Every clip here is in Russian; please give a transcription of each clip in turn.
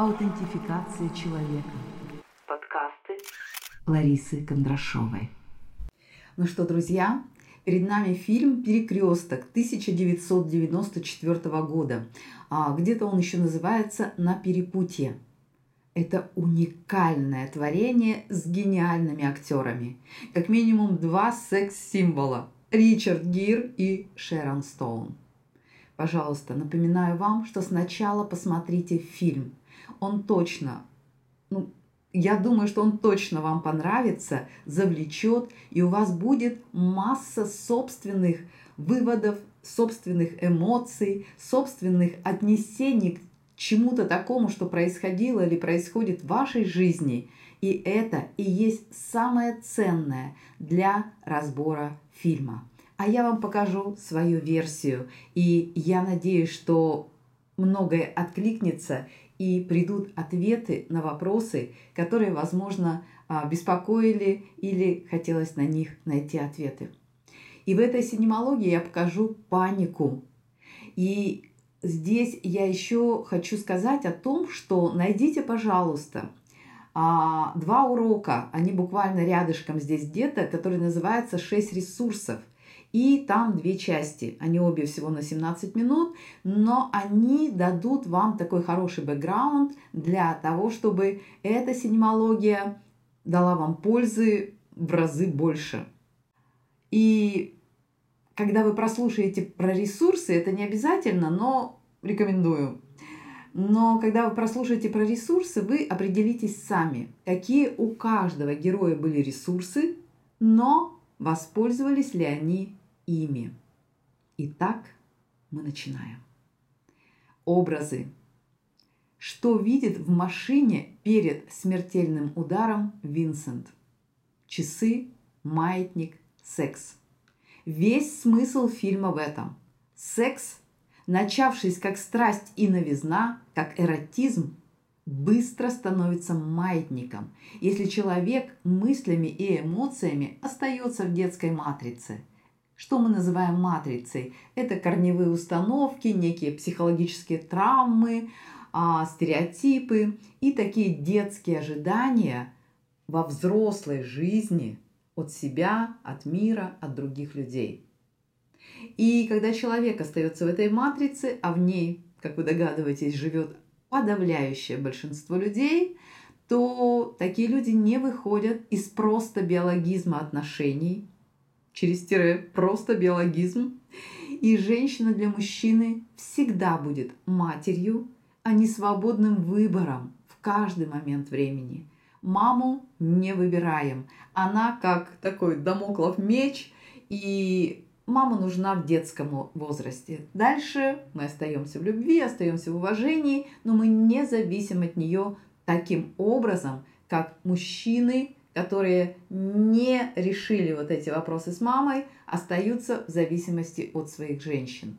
Аутентификация человека. Подкасты Ларисы Кондрашовой. Ну что, друзья, перед нами фильм «Перекресток» 1994 года. А, где-то он еще называется «На перепутье». Это уникальное творение с гениальными актерами. Как минимум два секс-символа – Ричард Гир и Шерон Стоун. Пожалуйста, напоминаю вам, что сначала посмотрите фильм. Он точно, ну, я думаю, что он точно вам понравится, завлечет, и у вас будет масса собственных выводов, собственных эмоций, собственных отнесений к чему-то такому, что происходило или происходит в вашей жизни. И это и есть самое ценное для разбора фильма а я вам покажу свою версию. И я надеюсь, что многое откликнется и придут ответы на вопросы, которые, возможно, а, беспокоили или хотелось на них найти ответы. И в этой синемологии я покажу панику. И здесь я еще хочу сказать о том, что найдите, пожалуйста, а, два урока, они буквально рядышком здесь где-то, которые называются «Шесть ресурсов». И там две части. Они обе всего на 17 минут, но они дадут вам такой хороший бэкграунд для того, чтобы эта синемология дала вам пользы в разы больше. И когда вы прослушаете про ресурсы, это не обязательно, но рекомендую. Но когда вы прослушаете про ресурсы, вы определитесь сами, какие у каждого героя были ресурсы, но воспользовались ли они ими. Итак, мы начинаем. Образы. Что видит в машине перед смертельным ударом Винсент? Часы, маятник, секс. Весь смысл фильма в этом. Секс, начавшись как страсть и новизна, как эротизм, быстро становится маятником, если человек мыслями и эмоциями остается в детской матрице – что мы называем матрицей? Это корневые установки, некие психологические травмы, а, стереотипы и такие детские ожидания во взрослой жизни от себя, от мира, от других людей. И когда человек остается в этой матрице, а в ней, как вы догадываетесь, живет подавляющее большинство людей, то такие люди не выходят из просто биологизма отношений – через тире просто биологизм. И женщина для мужчины всегда будет матерью, а не свободным выбором в каждый момент времени. Маму не выбираем. Она как такой домоклов меч, и мама нужна в детском возрасте. Дальше мы остаемся в любви, остаемся в уважении, но мы не зависим от нее таким образом, как мужчины которые не решили вот эти вопросы с мамой, остаются в зависимости от своих женщин.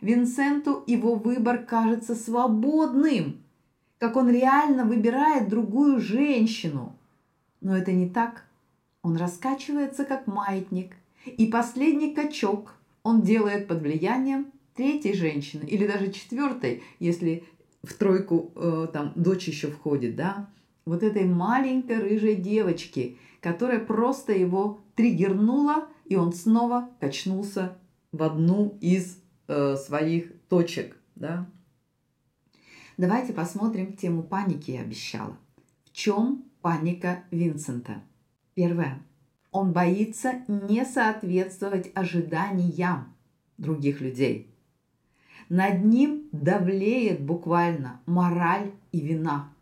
Винсенту его выбор кажется свободным, как он реально выбирает другую женщину. Но это не так. Он раскачивается, как маятник, и последний качок он делает под влиянием третьей женщины или даже четвертой, если в тройку э, там дочь еще входит, да, вот этой маленькой рыжей девочки, которая просто его триггернула, и он снова качнулся в одну из э, своих точек. Да? Давайте посмотрим тему паники, я обещала. В чем паника Винсента? Первое. Он боится не соответствовать ожиданиям других людей. Над ним давлеет буквально мораль и вина –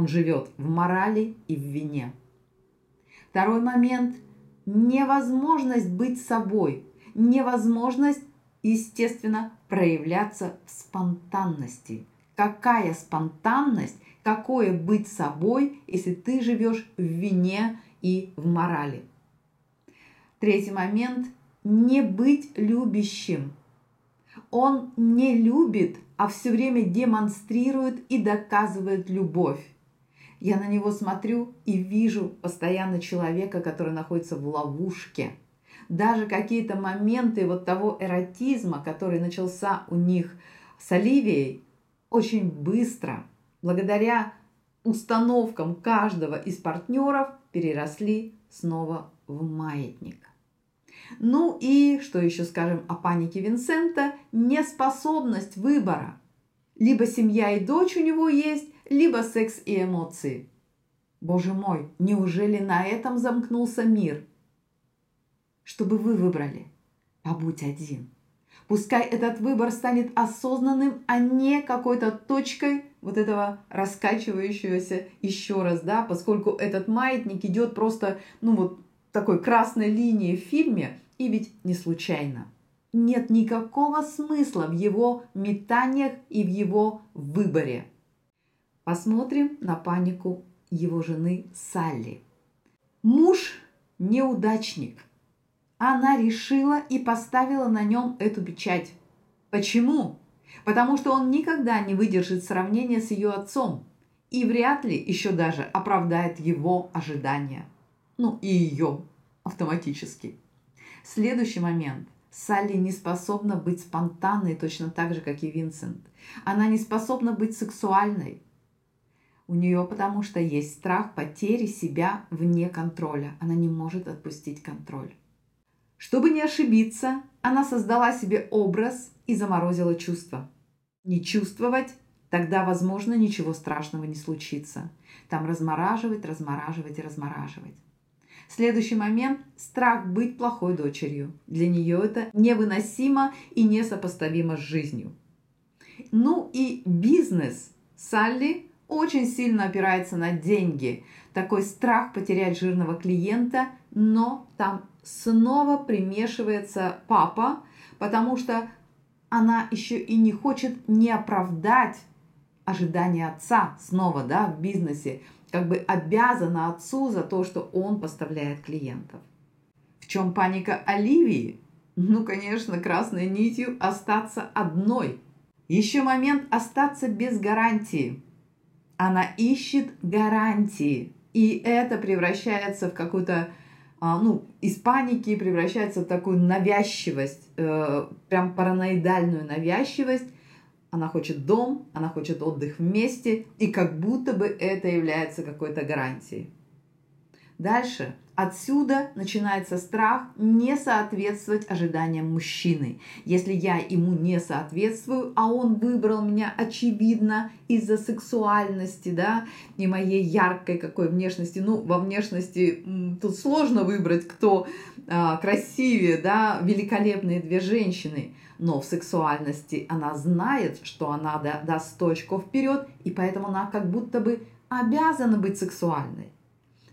он живет в морали и в вине. Второй момент – невозможность быть собой, невозможность, естественно, проявляться в спонтанности. Какая спонтанность, какое быть собой, если ты живешь в вине и в морали. Третий момент – не быть любящим. Он не любит, а все время демонстрирует и доказывает любовь. Я на него смотрю и вижу постоянно человека, который находится в ловушке. Даже какие-то моменты вот того эротизма, который начался у них с Оливией, очень быстро благодаря установкам каждого из партнеров переросли снова в маятник. Ну и, что еще скажем о панике Винсента, неспособность выбора. Либо семья и дочь у него есть, либо секс и эмоции. Боже мой, неужели на этом замкнулся мир? Чтобы вы выбрали, побудь один. Пускай этот выбор станет осознанным, а не какой-то точкой вот этого раскачивающегося еще раз, да, поскольку этот маятник идет просто, ну вот такой красной линии в фильме, и ведь не случайно. Нет никакого смысла в его метаниях и в его выборе. Посмотрим на панику его жены Салли. Муж неудачник. Она решила и поставила на нем эту печать. Почему? Потому что он никогда не выдержит сравнения с ее отцом и вряд ли еще даже оправдает его ожидания. Ну и ее автоматически. Следующий момент. Салли не способна быть спонтанной точно так же, как и Винсент. Она не способна быть сексуальной. У нее потому что есть страх потери себя вне контроля. Она не может отпустить контроль. Чтобы не ошибиться, она создала себе образ и заморозила чувства. Не чувствовать, тогда, возможно, ничего страшного не случится. Там размораживать, размораживать и размораживать. Следующий момент – страх быть плохой дочерью. Для нее это невыносимо и несопоставимо с жизнью. Ну и бизнес. Салли очень сильно опирается на деньги. Такой страх потерять жирного клиента, но там снова примешивается папа, потому что она еще и не хочет не оправдать ожидания отца снова да, в бизнесе как бы обязана отцу за то, что он поставляет клиентов. В чем паника Оливии? Ну, конечно, красной нитью остаться одной. Еще момент остаться без гарантии. Она ищет гарантии. И это превращается в какую-то, а, ну, из паники превращается в такую навязчивость, э, прям параноидальную навязчивость, она хочет дом, она хочет отдых вместе, и как будто бы это является какой-то гарантией. Дальше. Отсюда начинается страх не соответствовать ожиданиям мужчины. Если я ему не соответствую, а он выбрал меня очевидно из-за сексуальности, да, и моей яркой какой внешности. Ну, во внешности тут сложно выбрать, кто а, красивее, да, великолепные две женщины но в сексуальности она знает, что она даст точку вперед, и поэтому она как будто бы обязана быть сексуальной.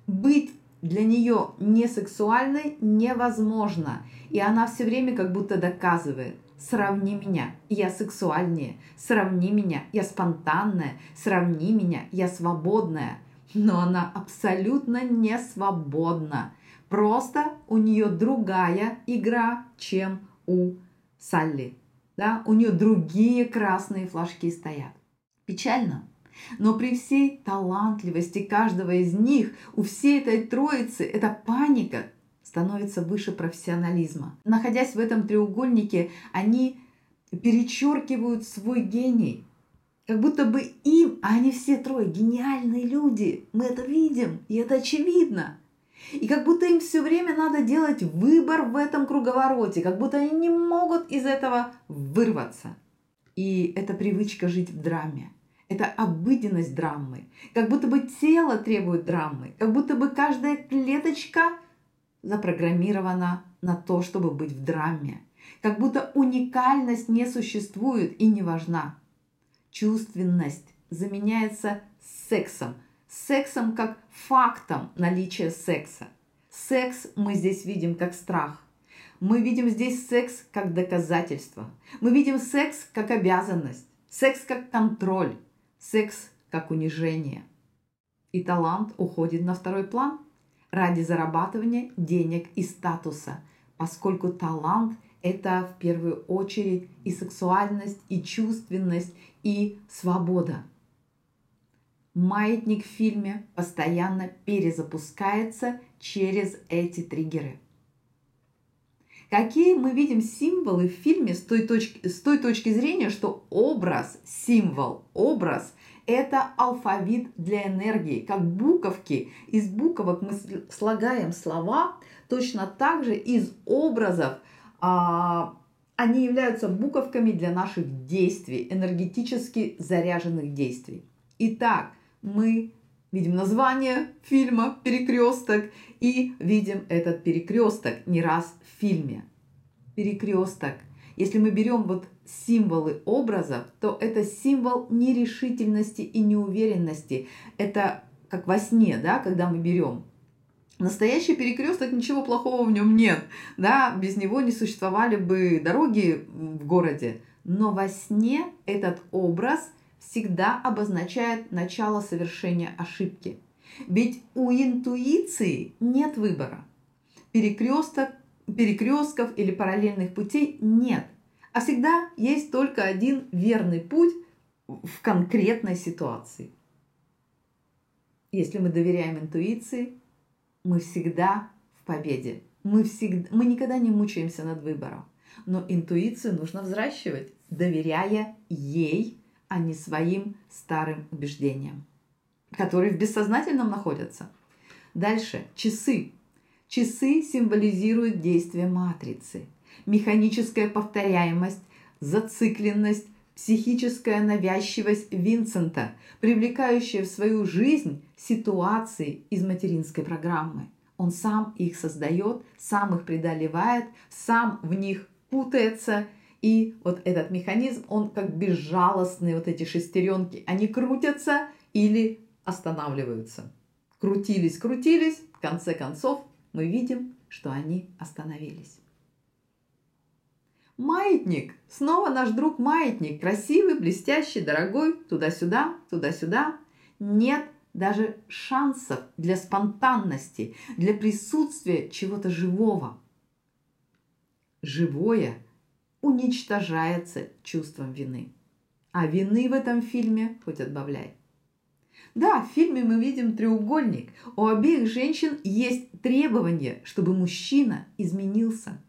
Быть для нее не сексуальной невозможно, и она все время как будто доказывает, сравни меня, я сексуальнее, сравни меня, я спонтанная, сравни меня, я свободная. Но она абсолютно не свободна. Просто у нее другая игра, чем у Салли. Да? У нее другие красные флажки стоят. Печально. Но при всей талантливости каждого из них, у всей этой троицы, эта паника становится выше профессионализма. Находясь в этом треугольнике, они перечеркивают свой гений. Как будто бы им, а они все трое гениальные люди. Мы это видим, и это очевидно. И как будто им все время надо делать выбор в этом круговороте, как будто они не могут из этого вырваться. И это привычка жить в драме. Это обыденность драмы. Как будто бы тело требует драмы. Как будто бы каждая клеточка запрограммирована на то, чтобы быть в драме. Как будто уникальность не существует и не важна. Чувственность заменяется сексом – сексом как фактом наличия секса. Секс мы здесь видим как страх. Мы видим здесь секс как доказательство. Мы видим секс как обязанность. Секс как контроль. Секс как унижение. И талант уходит на второй план ради зарабатывания денег и статуса, поскольку талант – это в первую очередь и сексуальность, и чувственность, и свобода – маятник в фильме постоянно перезапускается через эти триггеры. Какие мы видим символы в фильме с той точки, с той точки зрения, что образ, символ, образ – это алфавит для энергии, как буковки. Из буковок мы слагаем слова, точно так же из образов а, они являются буковками для наших действий, энергетически заряженных действий. Итак, мы видим название фильма «Перекресток» и видим этот перекресток не раз в фильме. Перекресток. Если мы берем вот символы образов, то это символ нерешительности и неуверенности. Это как во сне, да, когда мы берем Настоящий перекресток, ничего плохого в нем нет. Да, без него не существовали бы дороги в городе. Но во сне этот образ всегда обозначает начало совершения ошибки. Ведь у интуиции нет выбора. Перекресток, перекрестков или параллельных путей нет. А всегда есть только один верный путь в конкретной ситуации. Если мы доверяем интуиции, мы всегда в победе. Мы, всегда, мы никогда не мучаемся над выбором. Но интуицию нужно взращивать, доверяя ей, а не своим старым убеждениям, которые в бессознательном находятся. Дальше. Часы. Часы символизируют действие матрицы. Механическая повторяемость, зацикленность, психическая навязчивость Винсента, привлекающая в свою жизнь ситуации из материнской программы. Он сам их создает, сам их преодолевает, сам в них путается. И вот этот механизм, он как безжалостный, вот эти шестеренки, они крутятся или останавливаются. Крутились, крутились, в конце концов мы видим, что они остановились. Маятник. Снова наш друг маятник. Красивый, блестящий, дорогой. Туда-сюда, туда-сюда. Нет даже шансов для спонтанности, для присутствия чего-то живого. Живое уничтожается чувством вины. А вины в этом фильме хоть отбавляй. Да, в фильме мы видим треугольник. У обеих женщин есть требование, чтобы мужчина изменился –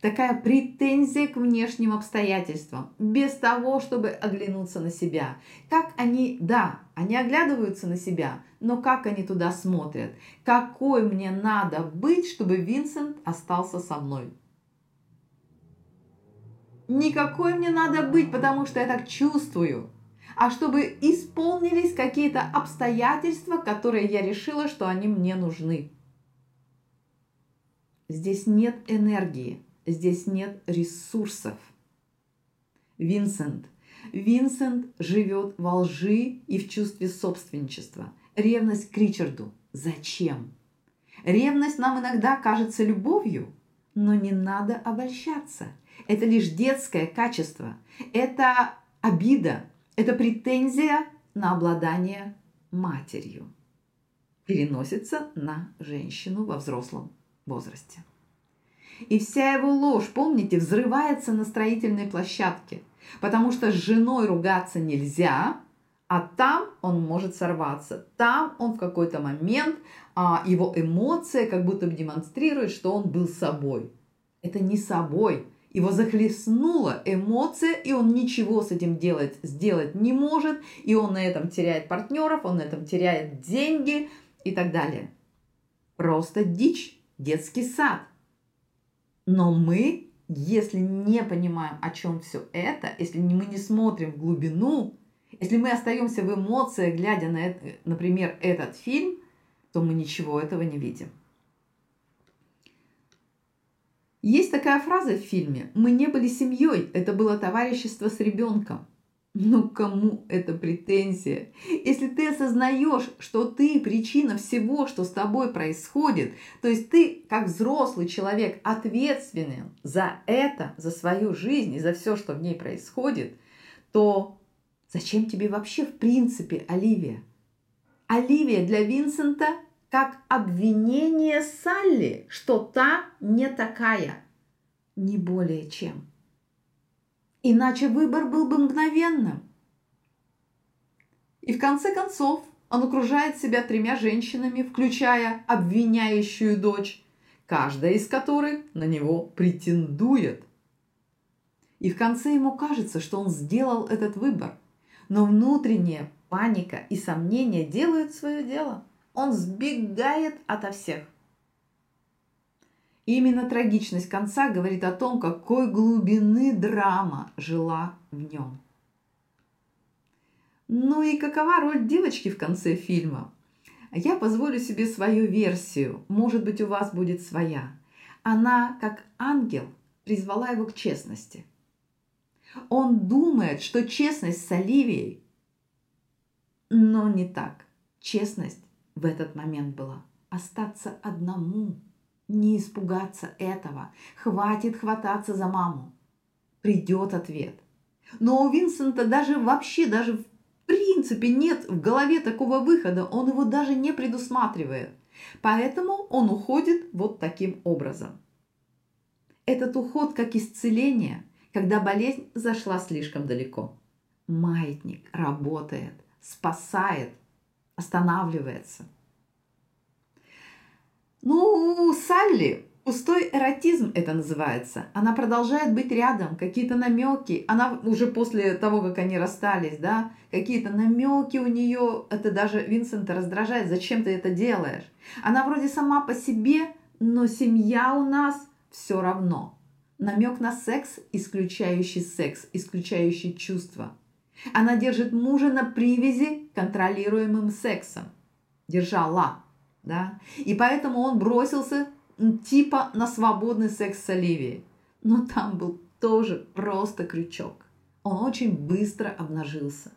такая претензия к внешним обстоятельствам, без того, чтобы оглянуться на себя. Как они, да, они оглядываются на себя, но как они туда смотрят? Какой мне надо быть, чтобы Винсент остался со мной? Никакой мне надо быть, потому что я так чувствую. А чтобы исполнились какие-то обстоятельства, которые я решила, что они мне нужны. Здесь нет энергии здесь нет ресурсов. Винсент. Винсент живет во лжи и в чувстве собственничества. Ревность к Ричарду. Зачем? Ревность нам иногда кажется любовью, но не надо обольщаться. Это лишь детское качество. Это обида. Это претензия на обладание матерью. Переносится на женщину во взрослом возрасте. И вся его ложь, помните, взрывается на строительной площадке, потому что с женой ругаться нельзя, а там он может сорваться. Там он в какой-то момент, а, его эмоция как будто бы демонстрирует, что он был собой. Это не собой. Его захлестнула эмоция, и он ничего с этим делать, сделать не может, и он на этом теряет партнеров, он на этом теряет деньги и так далее. Просто дичь, детский сад – но мы, если не понимаем, о чем все это, если мы не смотрим в глубину, если мы остаемся в эмоциях, глядя на, например, этот фильм, то мы ничего этого не видим. Есть такая фраза в фильме «Мы не были семьей, это было товарищество с ребенком». Ну кому это претензия? Если ты осознаешь, что ты причина всего, что с тобой происходит, то есть ты как взрослый человек ответственен за это, за свою жизнь и за все, что в ней происходит, то зачем тебе вообще в принципе Оливия? Оливия для Винсента как обвинение Салли, что та не такая, не более чем. Иначе выбор был бы мгновенным. И в конце концов он окружает себя тремя женщинами, включая обвиняющую дочь, каждая из которых на него претендует. И в конце ему кажется, что он сделал этот выбор. Но внутренняя паника и сомнения делают свое дело. Он сбегает ото всех. Именно трагичность конца говорит о том, какой глубины драма жила в нем. Ну и какова роль девочки в конце фильма? Я позволю себе свою версию. Может быть, у вас будет своя. Она, как ангел, призвала его к честности – он думает, что честность с Оливией, но не так. Честность в этот момент была остаться одному, не испугаться этого. Хватит хвататься за маму. Придет ответ. Но у Винсента даже вообще, даже в принципе нет в голове такого выхода, он его даже не предусматривает. Поэтому он уходит вот таким образом. Этот уход как исцеление – когда болезнь зашла слишком далеко. Маятник работает, спасает, останавливается. Ну, Салли, пустой эротизм это называется. Она продолжает быть рядом, какие-то намеки. Она уже после того, как они расстались, да, какие-то намеки у нее, это даже Винсента раздражает. Зачем ты это делаешь? Она вроде сама по себе, но семья у нас все равно намек на секс, исключающий секс, исключающий чувства. Она держит мужа на привязи контролируемым сексом. Держала, да? И поэтому он бросился типа на свободный секс с Оливией. Но там был тоже просто крючок. Он очень быстро обнажился.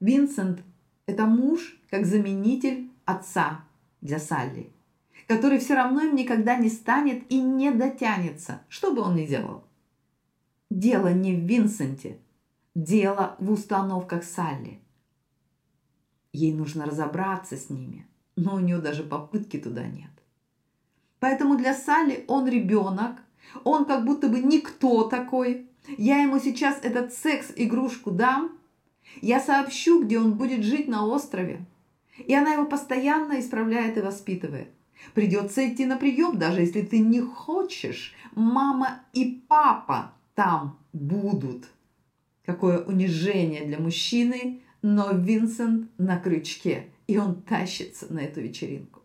Винсент – это муж как заменитель отца для Салли – который все равно им никогда не станет и не дотянется, что бы он ни делал. Дело не в Винсенте, дело в установках Салли. Ей нужно разобраться с ними, но у нее даже попытки туда нет. Поэтому для Салли он ребенок, он как будто бы никто такой. Я ему сейчас этот секс-игрушку дам, я сообщу, где он будет жить на острове. И она его постоянно исправляет и воспитывает. Придется идти на прием, даже если ты не хочешь. Мама и папа там будут. Какое унижение для мужчины, но Винсент на крючке, и он тащится на эту вечеринку.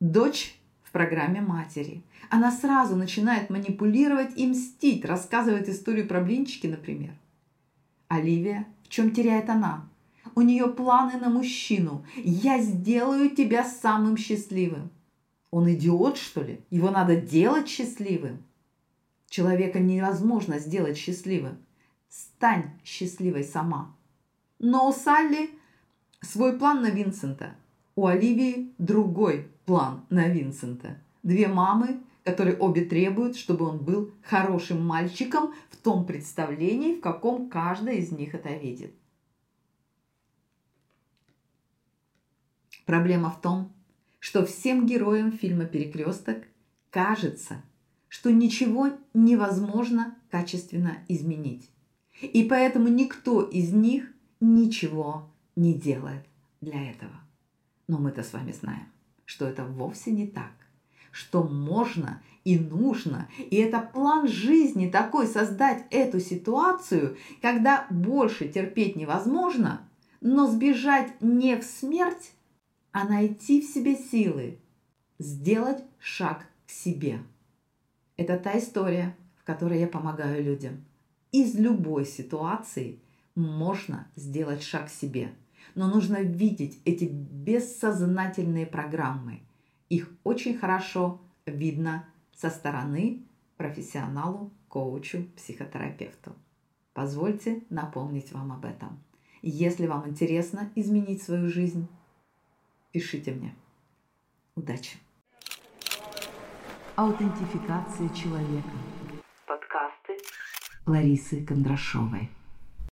Дочь в программе матери. Она сразу начинает манипулировать и мстить, рассказывает историю про блинчики, например. Оливия, в чем теряет она? У нее планы на мужчину. Я сделаю тебя самым счастливым. Он идиот, что ли? Его надо делать счастливым. Человека невозможно сделать счастливым. Стань счастливой сама. Но у Салли свой план на Винсента. У Оливии другой план на Винсента. Две мамы, которые обе требуют, чтобы он был хорошим мальчиком в том представлении, в каком каждая из них это видит. Проблема в том, что всем героям фильма «Перекресток» кажется, что ничего невозможно качественно изменить. И поэтому никто из них ничего не делает для этого. Но мы-то с вами знаем, что это вовсе не так, что можно и нужно. И это план жизни такой создать эту ситуацию, когда больше терпеть невозможно, но сбежать не в смерть, а найти в себе силы, сделать шаг к себе. Это та история, в которой я помогаю людям. Из любой ситуации можно сделать шаг себе, но нужно видеть эти бессознательные программы. Их очень хорошо видно со стороны профессионалу, коучу, психотерапевту. Позвольте напомнить вам об этом. Если вам интересно изменить свою жизнь, пишите мне. Удачи! Аутентификация человека. Подкасты Ларисы Кондрашовой.